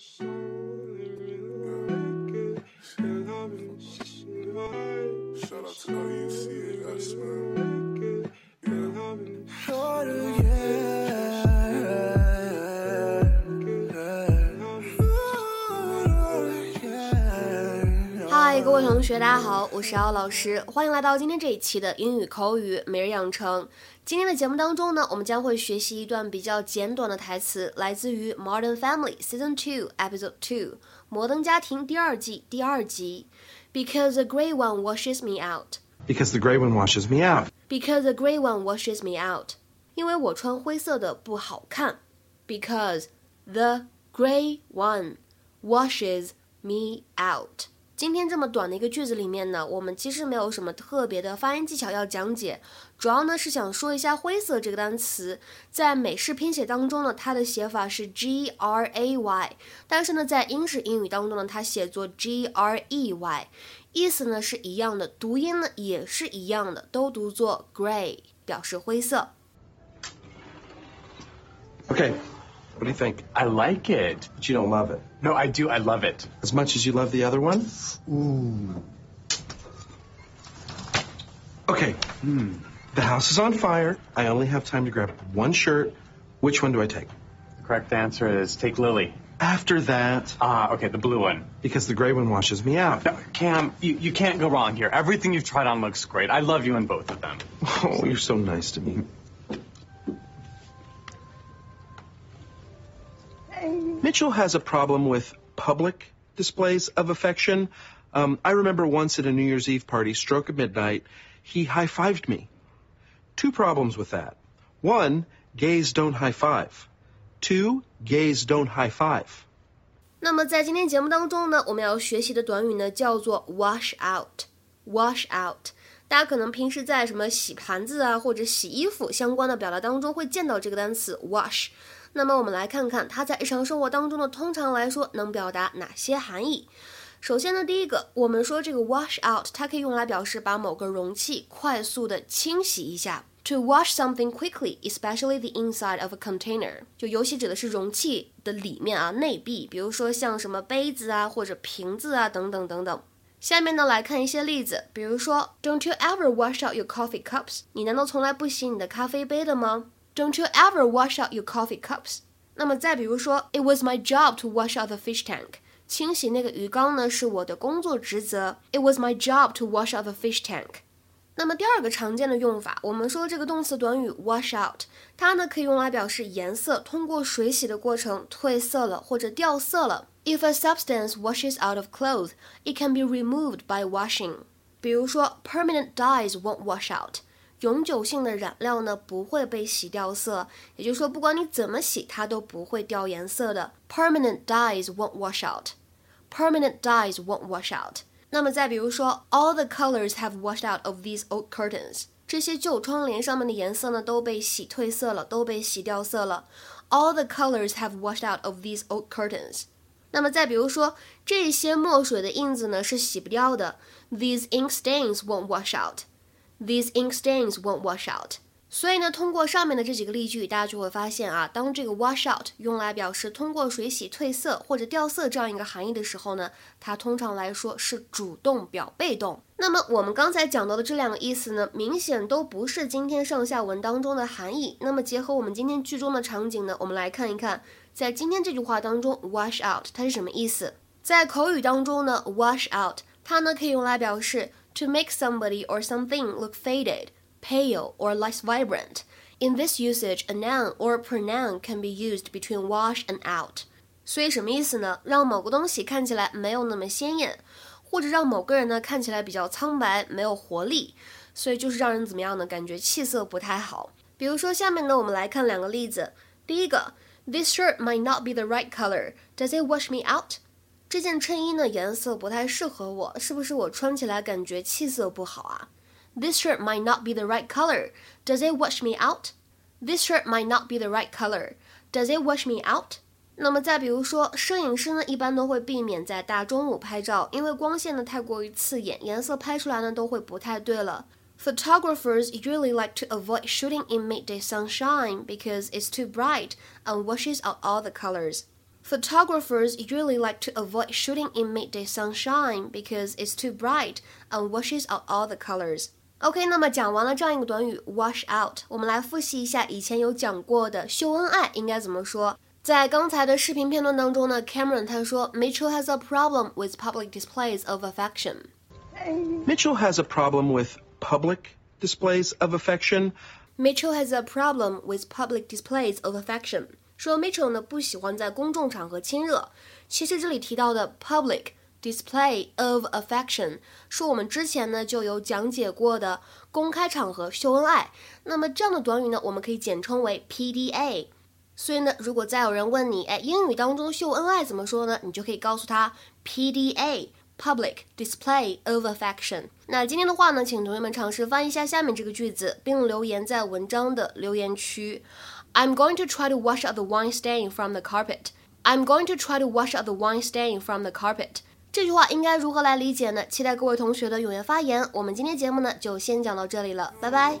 Shout out to the UCA, I man. Yeah. Harder. 嗨，各位同学，大家好，我是姚老师，欢迎来到今天这一期的英语口语每日养成。今天的节目当中呢，我们将会学习一段比较简短的台词，来自于《Modern Family》Season Two Episode Two，《摩登家庭》第二季第二集。Because the gray one washes me out. Because the gray one washes me out. Because the gray one washes me out. 因为我穿灰色的不好看。Because the gray one washes me out. 今天这么短的一个句子里面呢，我们其实没有什么特别的发音技巧要讲解，主要呢是想说一下“灰色”这个单词，在美式拼写当中呢，它的写法是 G R A Y，但是呢，在英式英语当中呢，它写作 G R E Y，意思呢是一样的，读音呢也是一样的，都读作 gray，表示灰色。OK what do you think? I like it. But you don't love it. No, I do. I love it. As much as you love the other one? Ooh. Okay. Hmm. The house is on fire. I only have time to grab one shirt. Which one do I take? The correct answer is take Lily. After that, Ah, okay, the blue one. because the gray one washes me out. No, Cam, you, you can't go wrong here. Everything you've tried on looks great. I love you in both of them. Oh, you're so nice to me. Mitchell has a problem with public displays of affection. Um, I remember once at a New Year's Eve party, stroke of midnight, he high fived me. Two problems with that. One, gays don't high five. Two, gays don't high five. 那么在今天节目当中呢，我们要学习的短语呢叫做 wash out。wash out，大家可能平时在什么洗盘子啊或者洗衣服相关的表达当中会见到这个单词 wash。 那么我们来看看它在日常生活当中呢，通常来说能表达哪些含义。首先呢，第一个，我们说这个 wash out，它可以用来表示把某个容器快速的清洗一下。To wash something quickly, especially the inside of a container，就尤其指的是容器的里面啊，内壁，比如说像什么杯子啊或者瓶子啊等等等等。下面呢来看一些例子，比如说，Don't you ever wash out your coffee cups？你难道从来不洗你的咖啡杯的吗 ？Don't you ever wash out your coffee cups？那么再比如说，It was my job to wash out the fish tank。清洗那个鱼缸呢是我的工作职责。It was my job to wash out the fish tank。那么第二个常见的用法，我们说这个动词短语 wash out，它呢可以用来表示颜色通过水洗的过程褪色了或者掉色了。If a substance washes out of clothes, it can be removed by washing。比如说，permanent dyes won't wash out。 永久性的染料呢不会被洗掉色，也就是说，不管你怎么洗，它都不会掉颜色的。Permanent dyes won't wash out. Permanent dyes won't wash out. 那么再比如说，All the colors have washed out of these old curtains. 这些旧窗帘上面的颜色呢都被洗褪色了，都被洗掉色了。All the colors have washed out of these old curtains. 那么再比如说，这些墨水的印子呢是洗不掉的。These ink stains won't wash out. These ink stains won't wash out. 所以呢，通过上面的这几个例句，大家就会发现啊，当这个 wash out 用来表示通过水洗褪色或者掉色这样一个含义的时候呢，它通常来说是主动表被动。那么我们刚才讲到的这两个意思呢，明显都不是今天上下文当中的含义。那么结合我们今天剧中的场景呢，我们来看一看，在今天这句话当中，wash out 它是什么意思？在口语当中呢，wash out 它呢可以用来表示 to make somebody or something look faded。pale, or less vibrant. In this usage, a noun or a pronoun can be used between wash and out. 所以什么意思呢？让某个东西看起来没有那么鲜艳，或者让某个人呢看起来比较苍白，没有活力。所以就是让人怎么样呢？感觉气色不太好。比如说下面呢，我们来看两个例子。第一个，This shirt might not be the right color. Does it wash me out? 这件衬衣呢颜色不太适合我，是不是我穿起来感觉气色不好啊？This shirt might not be the right color. Does it wash me out? This shirt might not be the right color. Does it wash me out? 那么再比如说，摄影师呢一般都会避免在大中午拍照，因为光线呢太过于刺眼，颜色拍出来呢都会不太对了。Photographers usually like to avoid shooting in midday sunshine because it's too bright and washes out all the colors. Photographers usually like to avoid shooting in midday sunshine because it's too bright and washes out all the colors. OK，那么讲完了这样一个短语 wash out，我们来复习一下以前有讲过的秀恩爱应该怎么说。在刚才的视频片段当中呢，Cameron 他说 Mitchell has a problem with public displays of affection. Mitchell has a problem with public displays of affection. Mitchell has a problem with public displays of affection. 说 Mitchell 呢不喜欢在公众场合亲热。其实这里提到的 public display of affection 是我们之前呢就有讲解过的公开场合秀恩爱。那么这样的短语呢，我们可以简称为 PDA。所以呢，如果再有人问你，哎，英语当中秀恩爱怎么说呢？你就可以告诉他 PDA。Public display of affection。那今天的话呢，请同学们尝试翻译一下下面这个句子，并留言在文章的留言区。I'm going to try to wash out the wine stain from the carpet. I'm going to try to wash out the wine stain from the carpet. 这句话应该如何来理解呢？期待各位同学的踊跃发言。我们今天节目呢就先讲到这里了，拜拜。